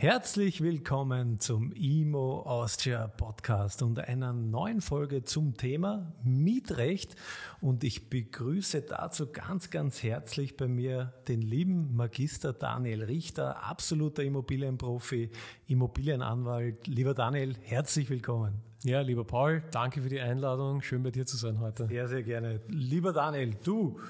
Herzlich willkommen zum IMO Austria Podcast und einer neuen Folge zum Thema Mietrecht. Und ich begrüße dazu ganz, ganz herzlich bei mir den lieben Magister Daniel Richter, absoluter Immobilienprofi, Immobilienanwalt. Lieber Daniel, herzlich willkommen. Ja, lieber Paul, danke für die Einladung. Schön bei dir zu sein heute. Sehr, sehr gerne. Lieber Daniel, du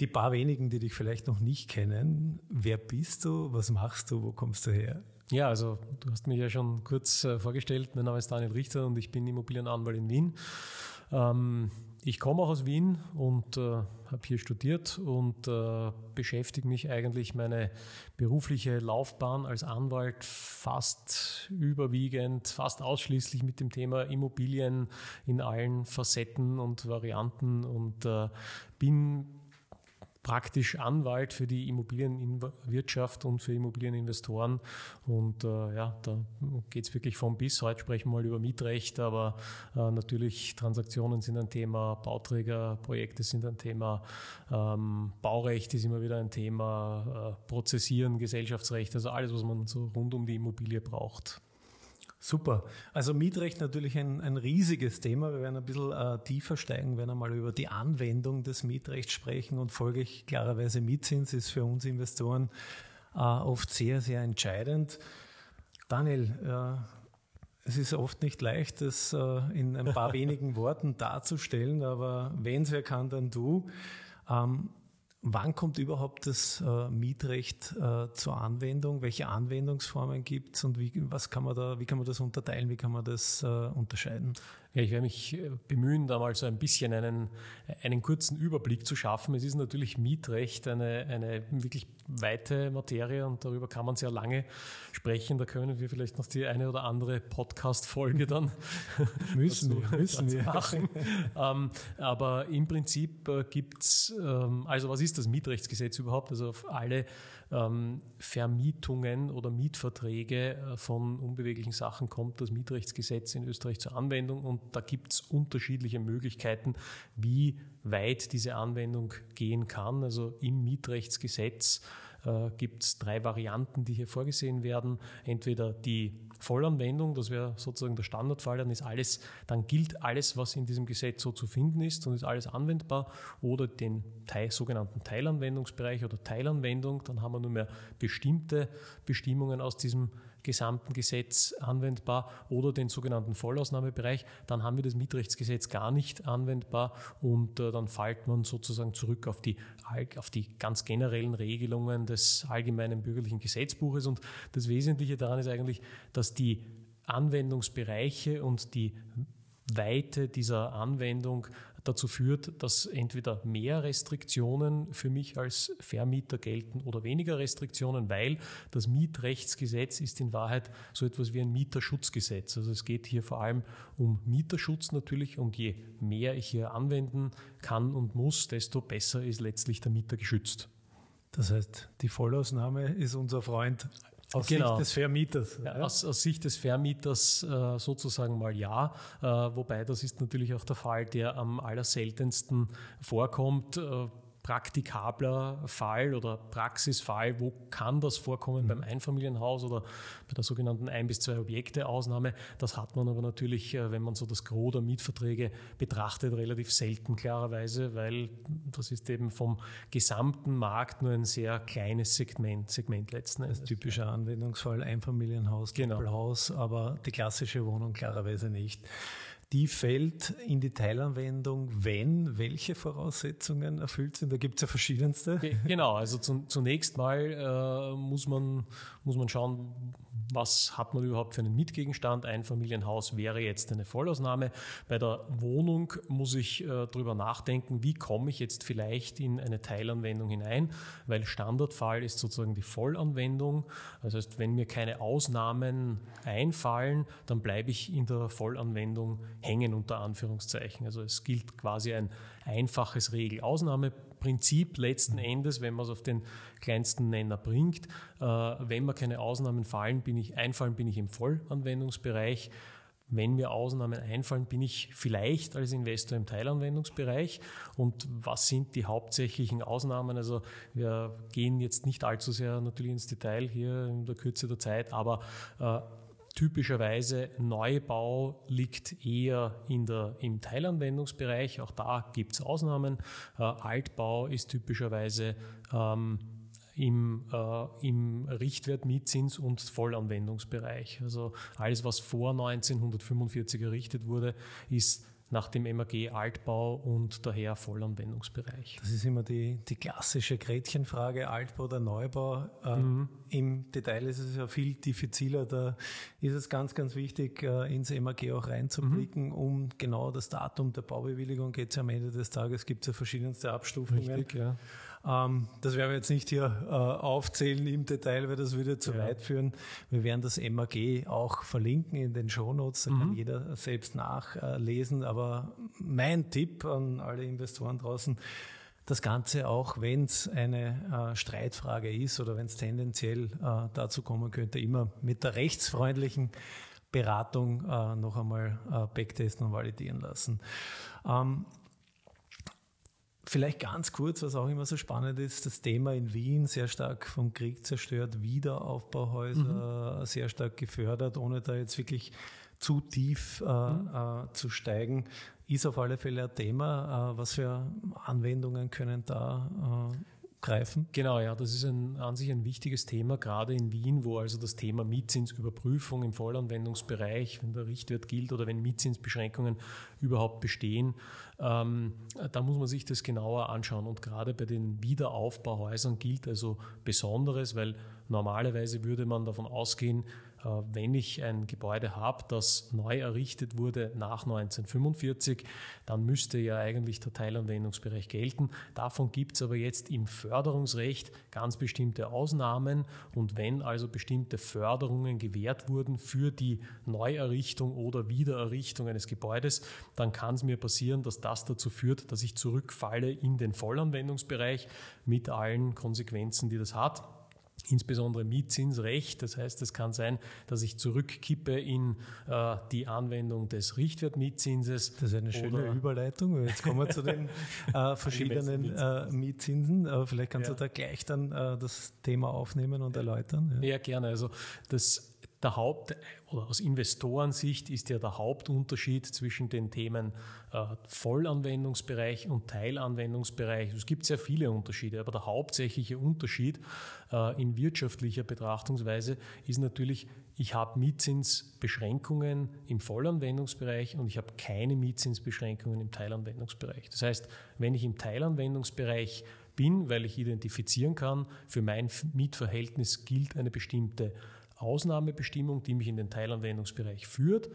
die paar wenigen, die dich vielleicht noch nicht kennen, wer bist du, was machst du, wo kommst du her? Ja, also du hast mich ja schon kurz äh, vorgestellt. Mein Name ist Daniel Richter und ich bin Immobilienanwalt in Wien. Ähm, ich komme auch aus Wien und äh, habe hier studiert und äh, beschäftige mich eigentlich meine berufliche Laufbahn als Anwalt fast überwiegend, fast ausschließlich mit dem Thema Immobilien in allen Facetten und Varianten und bin praktisch Anwalt für die Immobilienwirtschaft und für Immobilieninvestoren. Und äh, ja, da geht es wirklich vom bis. Heute sprechen wir mal über Mietrecht, aber äh, natürlich Transaktionen sind ein Thema, Bauträgerprojekte sind ein Thema, ähm, Baurecht ist immer wieder ein Thema, äh, Prozessieren, Gesellschaftsrecht, also alles, was man so rund um die Immobilie braucht. Super. Also Mietrecht natürlich ein, ein riesiges Thema. Wir werden ein bisschen äh, tiefer steigen, werden einmal über die Anwendung des Mietrechts sprechen und folglich klarerweise Mietzins ist für uns Investoren äh, oft sehr, sehr entscheidend. Daniel, äh, es ist oft nicht leicht, das äh, in ein paar wenigen Worten darzustellen, aber wenn es wer kann, dann du. Ähm, Wann kommt überhaupt das äh, Mietrecht äh, zur Anwendung? Welche Anwendungsformen gibt es und wie, was kann man da, wie kann man das unterteilen? Wie kann man das äh, unterscheiden? Ja, ich werde mich äh, bemühen, da mal so ein bisschen einen, einen kurzen Überblick zu schaffen. Es ist natürlich Mietrecht eine, eine wirklich weite Materie und darüber kann man sehr lange sprechen. Da können wir vielleicht noch die eine oder andere Podcast-Folge dann müssen, dazu, müssen wir machen. ähm, aber im Prinzip äh, gibt's ähm, also was ist ist das Mietrechtsgesetz überhaupt? Also auf alle ähm, Vermietungen oder Mietverträge äh, von unbeweglichen Sachen kommt das Mietrechtsgesetz in Österreich zur Anwendung und da gibt es unterschiedliche Möglichkeiten, wie weit diese Anwendung gehen kann. Also im Mietrechtsgesetz äh, gibt es drei Varianten, die hier vorgesehen werden. Entweder die Vollanwendung, das wäre sozusagen der Standardfall, dann ist alles, dann gilt alles, was in diesem Gesetz so zu finden ist und ist alles anwendbar, oder den Teil, sogenannten Teilanwendungsbereich oder Teilanwendung, dann haben wir nur mehr bestimmte Bestimmungen aus diesem gesamten Gesetz anwendbar. Oder den sogenannten Vollausnahmebereich, dann haben wir das Mietrechtsgesetz gar nicht anwendbar und äh, dann fällt man sozusagen zurück auf die, auf die ganz generellen Regelungen des allgemeinen bürgerlichen Gesetzbuches. Und das Wesentliche daran ist eigentlich, dass die Anwendungsbereiche und die Weite dieser Anwendung dazu führt, dass entweder mehr Restriktionen für mich als Vermieter gelten oder weniger Restriktionen, weil das Mietrechtsgesetz ist in Wahrheit so etwas wie ein Mieterschutzgesetz. Also es geht hier vor allem um Mieterschutz natürlich und je mehr ich hier anwenden kann und muss, desto besser ist letztlich der Mieter geschützt. Das heißt, die Vollausnahme ist unser Freund aus genau. Sicht des Vermieters. Ja, aus, aus, Sicht des Vermieters äh, sozusagen mal ja. Äh, wobei das ist natürlich auch der Fall, der am allerseltensten vorkommt. Äh, praktikabler Fall oder Praxisfall, wo kann das vorkommen mhm. beim Einfamilienhaus oder bei der sogenannten ein bis zwei Objekte Ausnahme. Das hat man aber natürlich, äh, wenn man so das Gros der Mietverträge betrachtet, relativ selten klarerweise, weil das ist eben vom gesamten Markt nur ein sehr kleines Segment, Segment letzten Endes. Typischer Anwendungsfall Einfamilienhaus, genau. Doppelhaus, aber die klassische Wohnung klarerweise nicht die fällt in die Teilanwendung, wenn welche Voraussetzungen erfüllt sind. Da gibt es ja verschiedenste. Genau, also zunächst mal äh, muss, man, muss man schauen, was hat man überhaupt für einen Mietgegenstand? Einfamilienhaus wäre jetzt eine Vollausnahme. Bei der Wohnung muss ich äh, darüber nachdenken, wie komme ich jetzt vielleicht in eine Teilanwendung hinein, weil Standardfall ist sozusagen die Vollanwendung. Das heißt, wenn mir keine Ausnahmen einfallen, dann bleibe ich in der Vollanwendung hängen unter Anführungszeichen. Also es gilt quasi ein einfaches Regel-Ausnahme-Prinzip letzten Endes, wenn man es auf den kleinsten Nenner bringt. Äh, wenn mir keine Ausnahmen fallen, bin ich, einfallen, bin ich im Vollanwendungsbereich. Wenn mir Ausnahmen einfallen, bin ich vielleicht als Investor im Teilanwendungsbereich. Und was sind die hauptsächlichen Ausnahmen? Also wir gehen jetzt nicht allzu sehr natürlich ins Detail hier in der Kürze der Zeit, aber äh, Typischerweise Neubau liegt eher in der, im Teilanwendungsbereich. Auch da gibt es Ausnahmen. Äh, Altbau ist typischerweise ähm, im, äh, im Richtwert Mietzins und Vollanwendungsbereich. Also alles, was vor 1945 errichtet wurde, ist nach dem MAG Altbau und daher Vollanwendungsbereich. Das ist immer die, die klassische Gretchenfrage, Altbau oder Neubau. Äh, mhm. Im Detail ist es ja viel diffiziler. Da ist es ganz, ganz wichtig, äh, ins MAG auch reinzublicken, mhm. um genau das Datum der Baubewilligung geht es ja am Ende des Tages, gibt es ja verschiedenste Abstufungen. Richtig, ja. Ähm, das werden wir jetzt nicht hier äh, aufzählen im Detail, weil das würde zu ja. weit führen. Wir werden das MAG auch verlinken in den Shownotes, da mhm. kann jeder selbst nachlesen. Aber mein Tipp an alle Investoren draußen, das Ganze auch, wenn es eine äh, Streitfrage ist oder wenn es tendenziell äh, dazu kommen könnte, immer mit der rechtsfreundlichen Beratung äh, noch einmal äh, backtesten und validieren lassen. Ähm, Vielleicht ganz kurz, was auch immer so spannend ist, das Thema in Wien sehr stark vom Krieg zerstört, Wiederaufbauhäuser mhm. sehr stark gefördert, ohne da jetzt wirklich zu tief äh, mhm. äh, zu steigen, ist auf alle Fälle ein Thema. Äh, was für Anwendungen können da äh, greifen? Genau, ja, das ist ein, an sich ein wichtiges Thema, gerade in Wien, wo also das Thema Mietzinsüberprüfung im Vollanwendungsbereich, wenn der Richtwert gilt oder wenn Mietzinsbeschränkungen überhaupt bestehen, ähm, da muss man sich das genauer anschauen. Und gerade bei den Wiederaufbauhäusern gilt also Besonderes, weil normalerweise würde man davon ausgehen, wenn ich ein Gebäude habe, das neu errichtet wurde nach 1945, dann müsste ja eigentlich der Teilanwendungsbereich gelten. Davon gibt es aber jetzt im Förderungsrecht ganz bestimmte Ausnahmen und wenn also bestimmte Förderungen gewährt wurden für die Neuerrichtung oder Wiedererrichtung eines Gebäudes, dann kann es mir passieren, dass das dazu führt, dass ich zurückfalle in den Vollanwendungsbereich mit allen Konsequenzen, die das hat insbesondere Mietzinsrecht. Das heißt, es kann sein, dass ich zurückkippe in äh, die Anwendung des Richtwertmietzinses. Das ist eine schöne Überleitung. Jetzt kommen wir zu den äh, verschiedenen äh, Mietzinsen. Aber vielleicht kannst ja. du da gleich dann äh, das Thema aufnehmen und erläutern. Ja, ja gerne. Also das der Haupt, oder aus Investorensicht ist ja der Hauptunterschied zwischen den Themen äh, Vollanwendungsbereich und Teilanwendungsbereich. Es gibt sehr viele Unterschiede, aber der hauptsächliche Unterschied äh, in wirtschaftlicher Betrachtungsweise ist natürlich, ich habe Mietzinsbeschränkungen im Vollanwendungsbereich und ich habe keine Mietzinsbeschränkungen im Teilanwendungsbereich. Das heißt, wenn ich im Teilanwendungsbereich bin, weil ich identifizieren kann, für mein Mietverhältnis gilt eine bestimmte Ausnahmebestimmung, die mich in den Teilanwendungsbereich führt.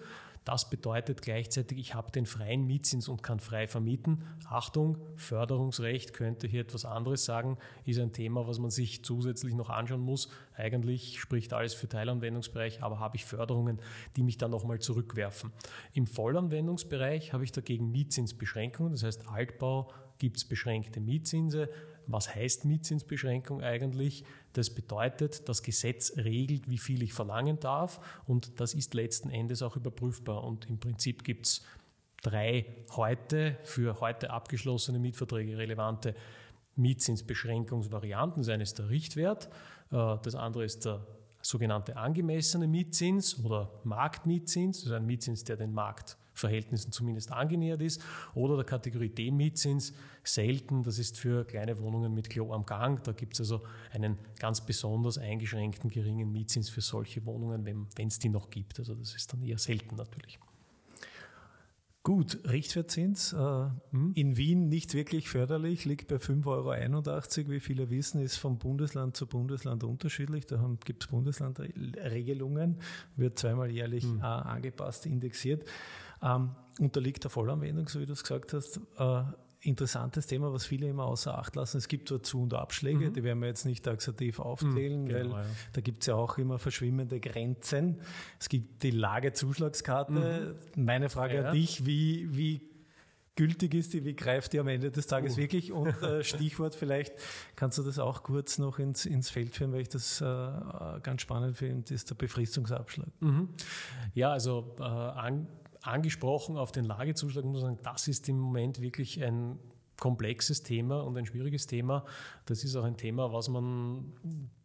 Das bedeutet gleichzeitig, ich habe den freien Mietzins und kann frei vermieten. Achtung, Förderungsrecht könnte hier etwas anderes sagen, ist ein Thema, was man sich zusätzlich noch anschauen muss. Eigentlich spricht alles für Teilanwendungsbereich, aber habe ich Förderungen, die mich dann nochmal zurückwerfen. Im Vollanwendungsbereich habe ich dagegen Mietzinsbeschränkungen, das heißt Altbau gibt es beschränkte Mietzinse. Was heißt Mietzinsbeschränkung eigentlich? Das bedeutet, das Gesetz regelt, wie viel ich verlangen darf und das ist letzten Endes auch überprüfbar. Und im Prinzip gibt es drei heute für heute abgeschlossene Mietverträge relevante Mietzinsbeschränkungsvarianten. Das eine ist der Richtwert, äh, das andere ist der sogenannte angemessene Mietzins oder Marktmietzins, das ist ein Mietzins, der den Markt Verhältnissen zumindest angenähert ist. Oder der Kategorie D-Mietzins selten, das ist für kleine Wohnungen mit Klo am Gang. Da gibt es also einen ganz besonders eingeschränkten geringen Mietzins für solche Wohnungen, wenn es die noch gibt. Also das ist dann eher selten natürlich. Gut, Richtwertzins äh, hm? in Wien nicht wirklich förderlich, liegt bei 5,81 Euro. Wie viele wissen, ist vom Bundesland zu Bundesland unterschiedlich. Da gibt es Bundeslandregelungen, wird zweimal jährlich hm. äh, angepasst, indexiert. Ähm, unterliegt der Vollanwendung, so wie du es gesagt hast. Äh, interessantes Thema, was viele immer außer Acht lassen. Es gibt Zu- und Abschläge, mhm. die werden wir jetzt nicht taxativ aufzählen, mhm, genau, weil ja. da gibt es ja auch immer verschwimmende Grenzen. Es gibt die Lagezuschlagskarte. Mhm. Meine Frage ja. an dich, wie, wie gültig ist die, wie greift die am Ende des Tages uh. wirklich? Und äh, Stichwort vielleicht, kannst du das auch kurz noch ins, ins Feld führen, weil ich das äh, ganz spannend finde, ist der Befristungsabschlag. Mhm. Ja, also äh, an, angesprochen auf den Lagezuschlag, muss man sagen, das ist im Moment wirklich ein komplexes Thema und ein schwieriges Thema. Das ist auch ein Thema, was man,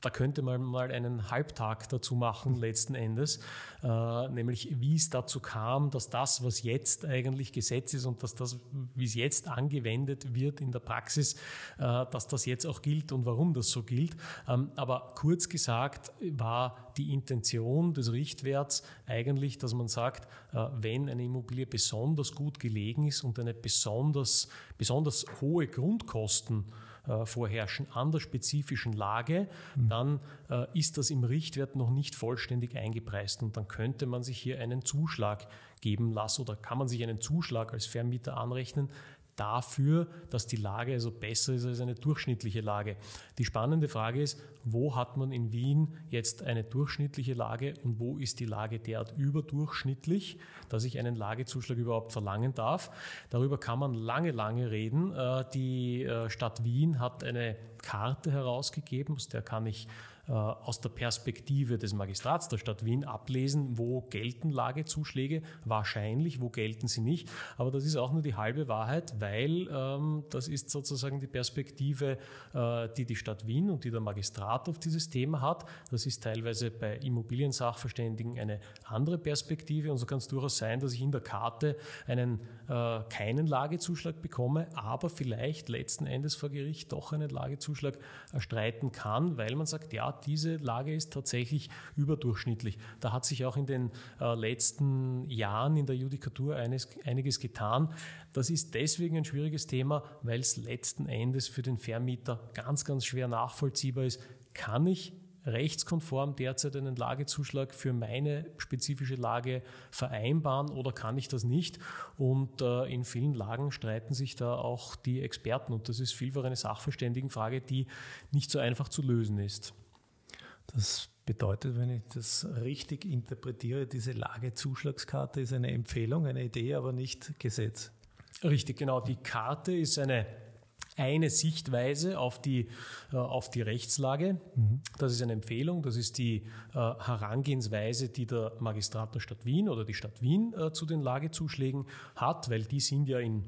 da könnte man mal einen Halbtag dazu machen, letzten Endes, äh, nämlich wie es dazu kam, dass das, was jetzt eigentlich Gesetz ist und dass das, wie es jetzt angewendet wird in der Praxis, äh, dass das jetzt auch gilt und warum das so gilt. Ähm, aber kurz gesagt war die Intention des Richtwerts eigentlich, dass man sagt, äh, wenn eine Immobilie besonders gut gelegen ist und eine besonders, besonders hohe Grundkosten äh, vorherrschen an der spezifischen Lage, mhm. dann äh, ist das im Richtwert noch nicht vollständig eingepreist und dann könnte man sich hier einen Zuschlag geben lassen oder kann man sich einen Zuschlag als Vermieter anrechnen, dafür, dass die Lage also besser ist als eine durchschnittliche Lage. Die spannende Frage ist, wo hat man in Wien jetzt eine durchschnittliche Lage und wo ist die Lage derart überdurchschnittlich, dass ich einen Lagezuschlag überhaupt verlangen darf. Darüber kann man lange, lange reden. Äh, die äh, Stadt Wien hat eine Karte herausgegeben, aus der kann ich aus der Perspektive des Magistrats der Stadt Wien ablesen, wo gelten Lagezuschläge, wahrscheinlich, wo gelten sie nicht. Aber das ist auch nur die halbe Wahrheit, weil ähm, das ist sozusagen die Perspektive, äh, die die Stadt Wien und die der Magistrat auf dieses Thema hat. Das ist teilweise bei Immobiliensachverständigen eine andere Perspektive und so kann es durchaus sein, dass ich in der Karte einen äh, keinen Lagezuschlag bekomme, aber vielleicht letzten Endes vor Gericht doch einen Lagezuschlag erstreiten kann, weil man sagt, ja, diese Lage ist tatsächlich überdurchschnittlich. Da hat sich auch in den äh, letzten Jahren in der Judikatur eines, einiges getan. Das ist deswegen ein schwieriges Thema, weil es letzten Endes für den Vermieter ganz, ganz schwer nachvollziehbar ist. Kann ich rechtskonform derzeit einen Lagezuschlag für meine spezifische Lage vereinbaren oder kann ich das nicht? Und äh, in vielen Lagen streiten sich da auch die Experten und das ist vielfach eine Sachverständigenfrage, die nicht so einfach zu lösen ist. Das bedeutet, wenn ich das richtig interpretiere, diese Lagezuschlagskarte ist eine Empfehlung, eine Idee, aber nicht Gesetz. Richtig, genau. Die Karte ist eine eine Sichtweise auf die, äh, auf die Rechtslage. Mhm. Das ist eine Empfehlung, das ist die äh, Herangehensweise, die der Magistrat der Stadt Wien oder die Stadt Wien äh, zu den Lagezuschlägen hat, weil die sind ja in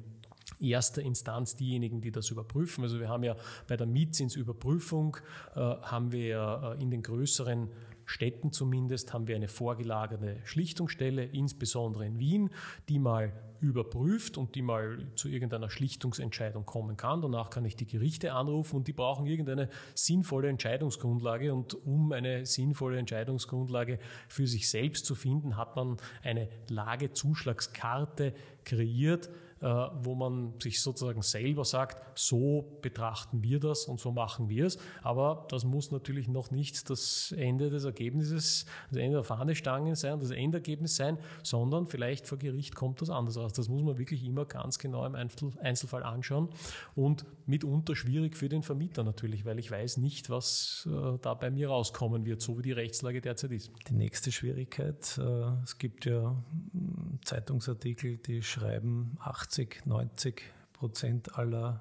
erster Instanz diejenigen, die das überprüfen. Also wir haben ja bei der Mietzinsüberprüfung äh, haben wir äh, in den größeren Städten zumindest haben wir eine vorgelagerte Schlichtungsstelle, insbesondere in Wien, die mal überprüft und die mal zu irgendeiner Schlichtungsentscheidung kommen kann. Danach kann ich die Gerichte anrufen und die brauchen irgendeine sinnvolle Entscheidungsgrundlage. Und um eine sinnvolle Entscheidungsgrundlage für sich selbst zu finden, hat man eine Lagezuschlagskarte kreiert, wo man sich sozusagen selber sagt, so betrachten wir das und so machen wir es. Aber das muss natürlich noch nicht das Ende des Ergebnisses, das Ende der Fahnenstange sein, das Endergebnis sein, sondern vielleicht vor Gericht kommt das anders raus. Das muss man wirklich immer ganz genau im Einzelfall anschauen und mitunter schwierig für den Vermieter natürlich, weil ich weiß nicht, was äh, da bei mir rauskommen wird, so wie die Rechtslage derzeit ist. Die nächste Schwierigkeit, äh, es gibt ja hm, Zeitungsartikel, die schreiben, 80 80, 90 Prozent aller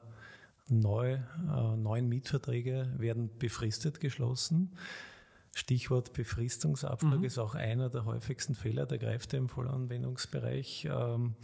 neu, äh, neuen Mietverträge werden befristet geschlossen. Stichwort Befristungsabschlag mhm. ist auch einer der häufigsten Fehler, der greift im Vollanwendungsbereich. Ähm,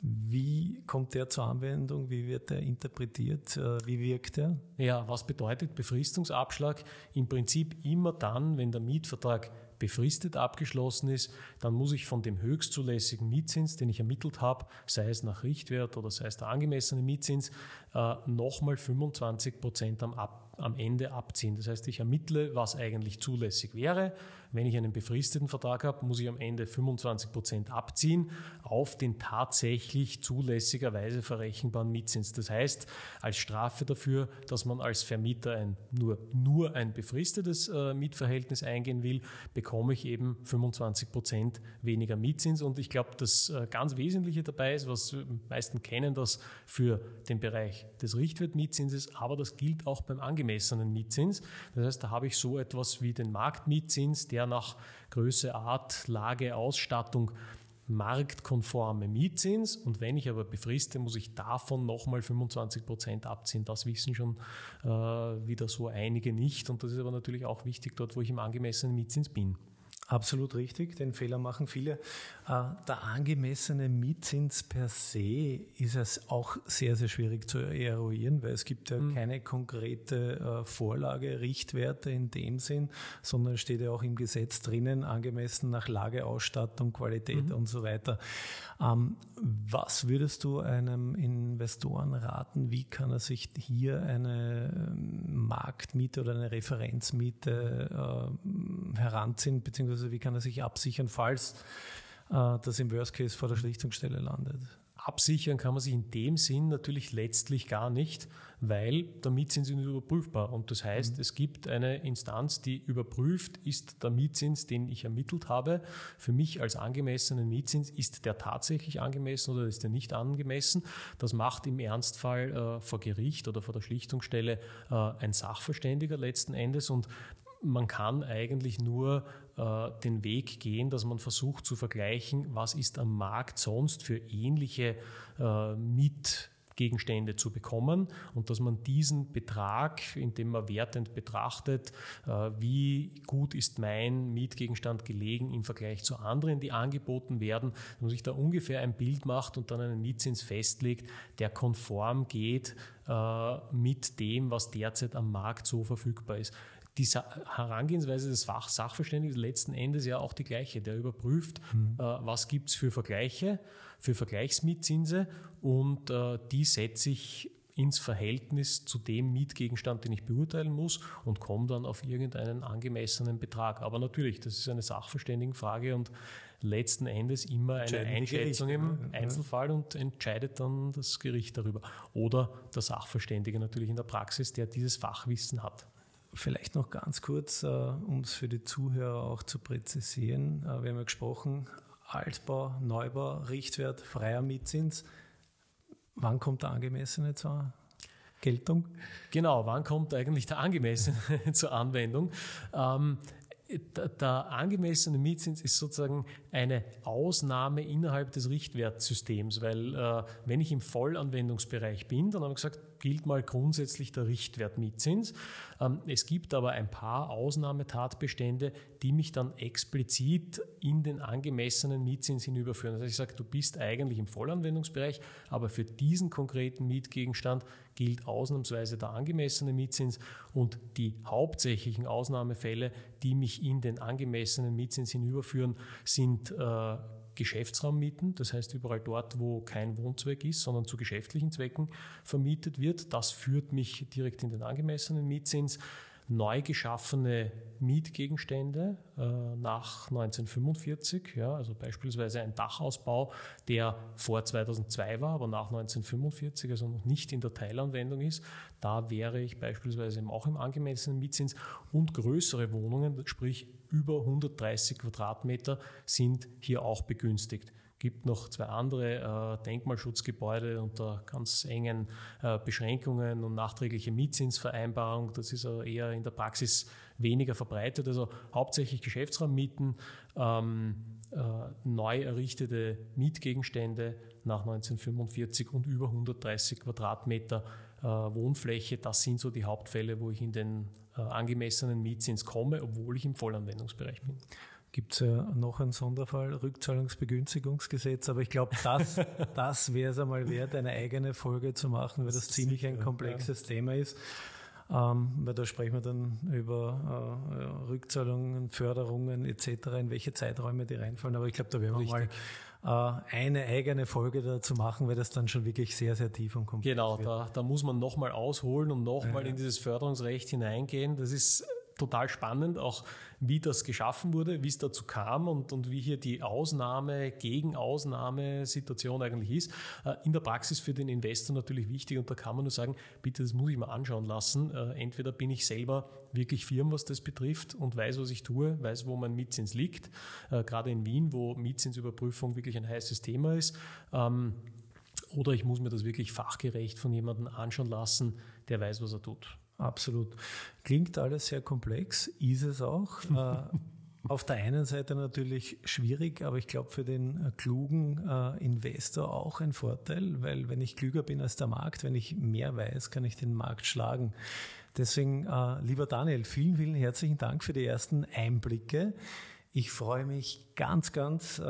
wie kommt der zur Anwendung? Wie wird der interpretiert? Äh, wie wirkt er? Ja, was bedeutet Befristungsabschlag? Im Prinzip immer dann, wenn der Mietvertrag befristet abgeschlossen ist, dann muss ich von dem höchstzulässigen Mietzins, den ich ermittelt habe, sei es nach Richtwert oder sei es der angemessene Mietzins, äh, nochmal 25 Prozent am Ab am Ende abziehen. Das heißt, ich ermittle, was eigentlich zulässig wäre. Wenn ich einen befristeten Vertrag habe, muss ich am Ende 25 Prozent abziehen auf den tatsächlich zulässigerweise verrechenbaren Mietzins. Das heißt, als Strafe dafür, dass man als Vermieter ein, nur, nur ein befristetes äh, Mietverhältnis eingehen will, bekomme ich eben 25 Prozent weniger Mietzins. Und ich glaube, das äh, ganz Wesentliche dabei ist, was die meisten kennen das für den Bereich des Richtwertmietzinses, aber das gilt auch beim angemessenen Mietzins. Das heißt, da habe ich so etwas wie den Marktmietzins, der nach Größe, Art, Lage, Ausstattung marktkonforme Mietzins und wenn ich aber befriste, muss ich davon nochmal 25 Prozent abziehen. Das wissen schon äh, wieder so einige nicht und das ist aber natürlich auch wichtig dort, wo ich im angemessenen Mietzins bin. Absolut richtig, den Fehler machen viele. Äh, der angemessene Mietzins per se ist es auch sehr, sehr schwierig zu eruieren, weil es gibt ja mhm. keine konkrete äh, Vorlage, Richtwerte in dem Sinn, sondern steht ja auch im Gesetz drinnen, angemessen nach Lage, Ausstattung, Qualität mhm. und so weiter. Ähm, was würdest du einem Investoren raten? Wie kann er sich hier eine ähm, Marktmiete oder eine Referenzmiete äh, heranziehen, beziehungsweise wie kann er sich absichern, falls äh, das im Worst Case vor der Schlichtungsstelle landet? Absichern kann man sich in dem Sinn natürlich letztlich gar nicht, weil der Mietzins ist nicht überprüfbar. Und das heißt, mhm. es gibt eine Instanz, die überprüft, ist der Mietzins, den ich ermittelt habe, für mich als angemessenen Mietzins, ist der tatsächlich angemessen oder ist der nicht angemessen. Das macht im Ernstfall äh, vor Gericht oder vor der Schlichtungsstelle äh, ein Sachverständiger letzten Endes. Und man kann eigentlich nur äh, den Weg gehen, dass man versucht zu vergleichen, was ist am Markt sonst für ähnliche äh, Mietgegenstände zu bekommen und dass man diesen Betrag, indem man wertend betrachtet, äh, wie gut ist mein Mietgegenstand gelegen im Vergleich zu anderen, die angeboten werden, dass man sich da ungefähr ein Bild macht und dann einen Mietzins festlegt, der konform geht äh, mit dem, was derzeit am Markt so verfügbar ist die Herangehensweise des Fach Sachverständigen ist letzten Endes ja auch die gleiche. Der überprüft, mhm. äh, was gibt es für Vergleiche, für Vergleichsmietzinse und äh, die setze ich ins Verhältnis zu dem Mietgegenstand, den ich beurteilen muss und komme dann auf irgendeinen angemessenen Betrag. Aber natürlich, das ist eine Sachverständigenfrage und letzten Endes immer eine Einschätzung im Einzelfall und entscheidet dann das Gericht darüber. Oder der Sachverständige natürlich in der Praxis, der dieses Fachwissen hat. Vielleicht noch ganz kurz, äh, um es für die Zuhörer auch zu präzisieren. Äh, wir haben ja gesprochen, Altbau, Neubau, Richtwert, freier Mietzins. Wann kommt der angemessene zur Geltung? Genau, wann kommt eigentlich der angemessene zur Anwendung? Ähm, der angemessene Mietzins ist sozusagen eine Ausnahme innerhalb des Richtwertsystems, weil äh, wenn ich im Vollanwendungsbereich bin, dann haben wir gesagt, gilt mal grundsätzlich der Richtwertmietzins. Ähm, es gibt aber ein paar Ausnahmetatbestände, die mich dann explizit in den angemessenen Mietzins hinüberführen. Also ich sage, du bist eigentlich im Vollanwendungsbereich, aber für diesen konkreten Mietgegenstand gilt ausnahmsweise der angemessene Mietzins und die hauptsächlichen Ausnahmefälle, die mich in den angemessenen Mietzins hinüberführen, sind äh, Geschäftsraummieten, das heißt überall dort, wo kein Wohnzweck ist, sondern zu geschäftlichen Zwecken vermietet wird. Das führt mich direkt in den angemessenen Mietzins neu geschaffene Mietgegenstände äh, nach 1945, ja, also beispielsweise ein Dachausbau, der vor 2002 war, aber nach 1945, also noch nicht in der Teilanwendung ist, da wäre ich beispielsweise auch im angemessenen Mietzins. Und größere Wohnungen, sprich über 130 Quadratmeter, sind hier auch begünstigt gibt noch zwei andere äh, Denkmalschutzgebäude unter ganz engen äh, Beschränkungen und nachträgliche Mietzinsvereinbarung. Das ist äh, eher in der Praxis weniger verbreitet. Also hauptsächlich Geschäftsraummieten, ähm, äh, neu errichtete Mietgegenstände nach 1945 und über 130 Quadratmeter äh, Wohnfläche. Das sind so die Hauptfälle, wo ich in den äh, angemessenen Mietzins komme, obwohl ich im Vollanwendungsbereich bin gibt es ja noch einen Sonderfall, Rückzahlungsbegünstigungsgesetz, aber ich glaube, das, das wäre es einmal wert, eine eigene Folge zu machen, weil das, das ziemlich sicher, ein komplexes ja. Thema ist. Ähm, weil da sprechen wir dann über äh, Rückzahlungen, Förderungen etc., in welche Zeiträume die reinfallen. Aber ich glaube, da werden wir Richtig. mal äh, eine eigene Folge dazu machen, weil das dann schon wirklich sehr, sehr tief und komplex Genau, da, da muss man nochmal ausholen und nochmal ja. in dieses Förderungsrecht hineingehen. Das ist total spannend, auch wie das geschaffen wurde, wie es dazu kam und, und wie hier die Ausnahme gegen Ausnahmesituation eigentlich ist. Äh, in der Praxis für den Investor natürlich wichtig und da kann man nur sagen, bitte, das muss ich mal anschauen lassen. Äh, entweder bin ich selber wirklich firm, was das betrifft und weiß, was ich tue, weiß, wo mein Mietzins liegt. Äh, gerade in Wien, wo Mietzinsüberprüfung wirklich ein heißes Thema ist. Ähm, oder ich muss mir das wirklich fachgerecht von jemandem anschauen lassen, der weiß, was er tut. Absolut. Klingt alles sehr komplex, ist es auch. Äh, auf der einen Seite natürlich schwierig, aber ich glaube für den äh, klugen äh, Investor auch ein Vorteil, weil wenn ich klüger bin als der Markt, wenn ich mehr weiß, kann ich den Markt schlagen. Deswegen, lieber Daniel, vielen, vielen herzlichen Dank für die ersten Einblicke. Ich freue mich ganz, ganz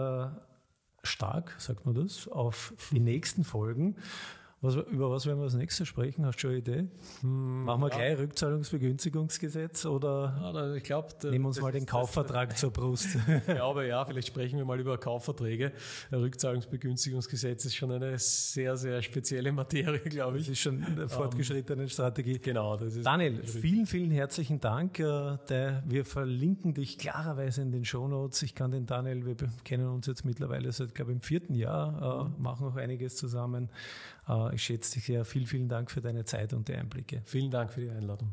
stark, sagt man das, auf die nächsten Folgen. Was, über was werden wir als nächstes sprechen? Hast du schon eine Idee? Hm, Machen wir ja. gleich Rückzahlungsbegünstigungsgesetz oder ja, ich glaub, nehmen wir uns mal den Kaufvertrag das, zur Brust? Ich glaube ja, vielleicht sprechen wir mal über Kaufverträge. Rückzahlungsbegünstigungsgesetz ist schon eine sehr, sehr spezielle Materie, glaube ich. Das ist schon eine ähm, fortgeschrittene Strategie. Genau. Das ist Daniel, vielen, vielen herzlichen Dank. Äh, wir verlinken dich klarerweise in den Shownotes. Ich kann den Daniel, wir kennen uns jetzt mittlerweile seit, glaube ich, im vierten Jahr, äh, mhm. machen auch einiges zusammen. Äh, ich schätze dich sehr. Vielen, vielen Dank für deine Zeit und die Einblicke. Vielen Dank für die Einladung.